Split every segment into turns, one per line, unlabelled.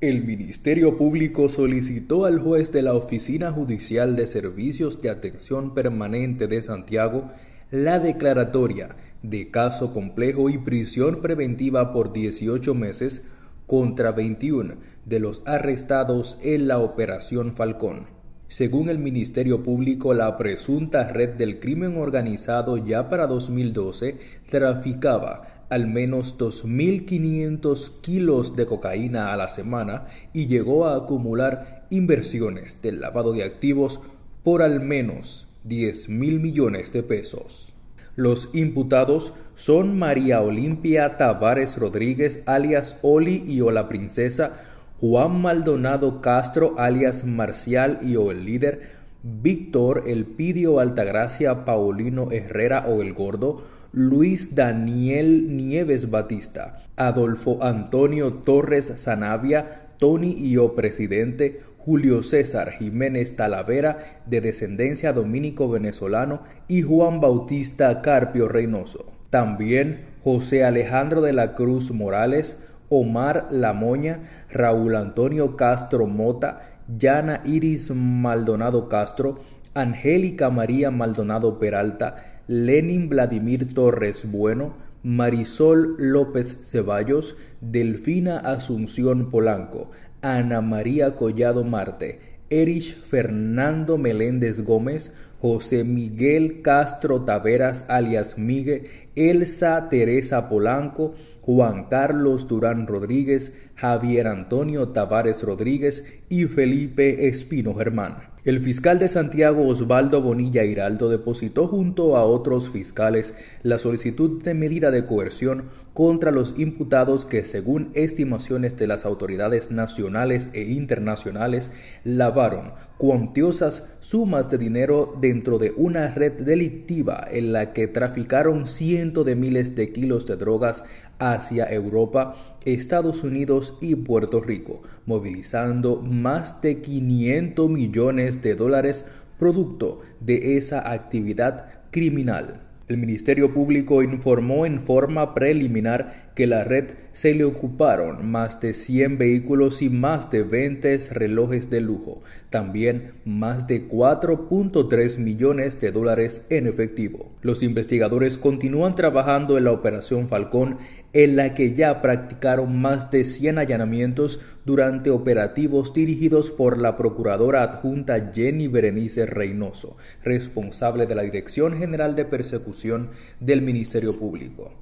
El Ministerio Público solicitó al juez de la Oficina Judicial de Servicios de Atención Permanente de Santiago la declaratoria de caso complejo y prisión preventiva por 18 meses contra 21 de los arrestados en la Operación Falcón. Según el Ministerio Público, la presunta red del crimen organizado ya para 2012 traficaba al menos 2.500 kilos de cocaína a la semana y llegó a acumular inversiones del lavado de activos por al menos 10 mil millones de pesos. Los imputados son María Olimpia Tavares Rodríguez, alias Oli y o la Princesa, Juan Maldonado Castro, alias Marcial y o el líder, Víctor Elpidio Altagracia Paulino Herrera o el Gordo, Luis Daniel Nieves Batista, Adolfo Antonio Torres Sanavia, Tony y o presidente, Julio César Jiménez Talavera, de descendencia dominico-venezolano, y Juan Bautista Carpio Reynoso. También José Alejandro de la Cruz Morales, Omar Lamoña, Raúl Antonio Castro Mota, Yana Iris Maldonado Castro, Angélica María Maldonado Peralta, Lenin Vladimir Torres Bueno, Marisol López Ceballos, Delfina Asunción Polanco, Ana María Collado Marte, Erich Fernando Meléndez Gómez, José Miguel Castro Taveras alias Migue, Elsa Teresa Polanco, Juan Carlos Durán Rodríguez, Javier Antonio Tavares Rodríguez y Felipe Espino Germán. El fiscal de Santiago Osvaldo Bonilla Hiraldo depositó junto a otros fiscales la solicitud de medida de coerción contra los imputados que, según estimaciones de las autoridades nacionales e internacionales, lavaron cuantiosas sumas de dinero dentro de una red delictiva en la que traficaron cientos de miles de kilos de drogas hacia Europa, Estados Unidos y Puerto Rico, movilizando más de 500 millones de dólares producto de esa actividad criminal. El Ministerio Público informó en forma preliminar que la red se le ocuparon más de 100 vehículos y más de 20 relojes de lujo, también más de 4.3 millones de dólares en efectivo. Los investigadores continúan trabajando en la Operación Falcón, en la que ya practicaron más de 100 allanamientos durante operativos dirigidos por la Procuradora Adjunta Jenny Berenice Reynoso, responsable de la Dirección General de Persecución del Ministerio Público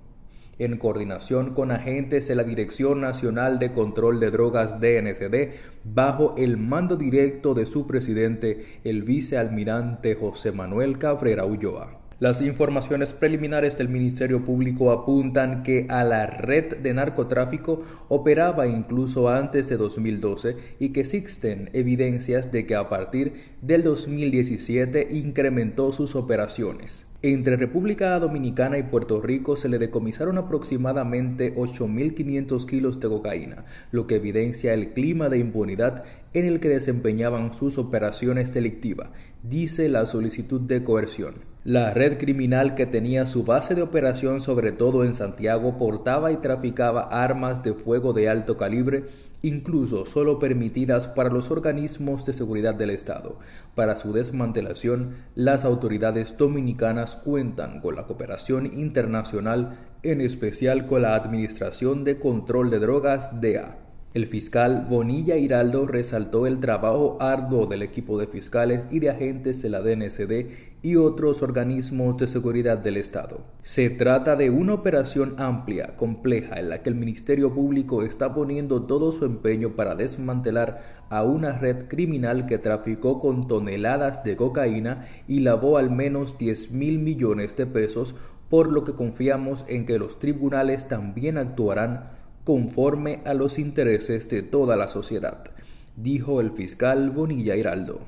en coordinación con agentes de la Dirección Nacional de Control de Drogas DNCD, bajo el mando directo de su presidente, el vicealmirante José Manuel Cabrera Ulloa. Las informaciones preliminares del Ministerio Público apuntan que a la red de narcotráfico operaba incluso antes de 2012 y que existen evidencias de que a partir del 2017 incrementó sus operaciones. Entre República Dominicana y Puerto Rico se le decomisaron aproximadamente 8.500 kilos de cocaína, lo que evidencia el clima de impunidad en el que desempeñaban sus operaciones delictivas, dice la solicitud de coerción. La red criminal que tenía su base de operación sobre todo en Santiago portaba y traficaba armas de fuego de alto calibre incluso solo permitidas para los organismos de seguridad del Estado. Para su desmantelación, las autoridades dominicanas cuentan con la cooperación internacional, en especial con la Administración de Control de Drogas DEA. El fiscal Bonilla Hiraldo resaltó el trabajo arduo del equipo de fiscales y de agentes de la DNCD y otros organismos de seguridad del Estado. Se trata de una operación amplia, compleja, en la que el Ministerio Público está poniendo todo su empeño para desmantelar a una red criminal que traficó con toneladas de cocaína y lavó al menos 10 mil millones de pesos, por lo que confiamos en que los tribunales también actuarán conforme a los intereses de toda la sociedad, dijo el fiscal Bonilla Hiraldo.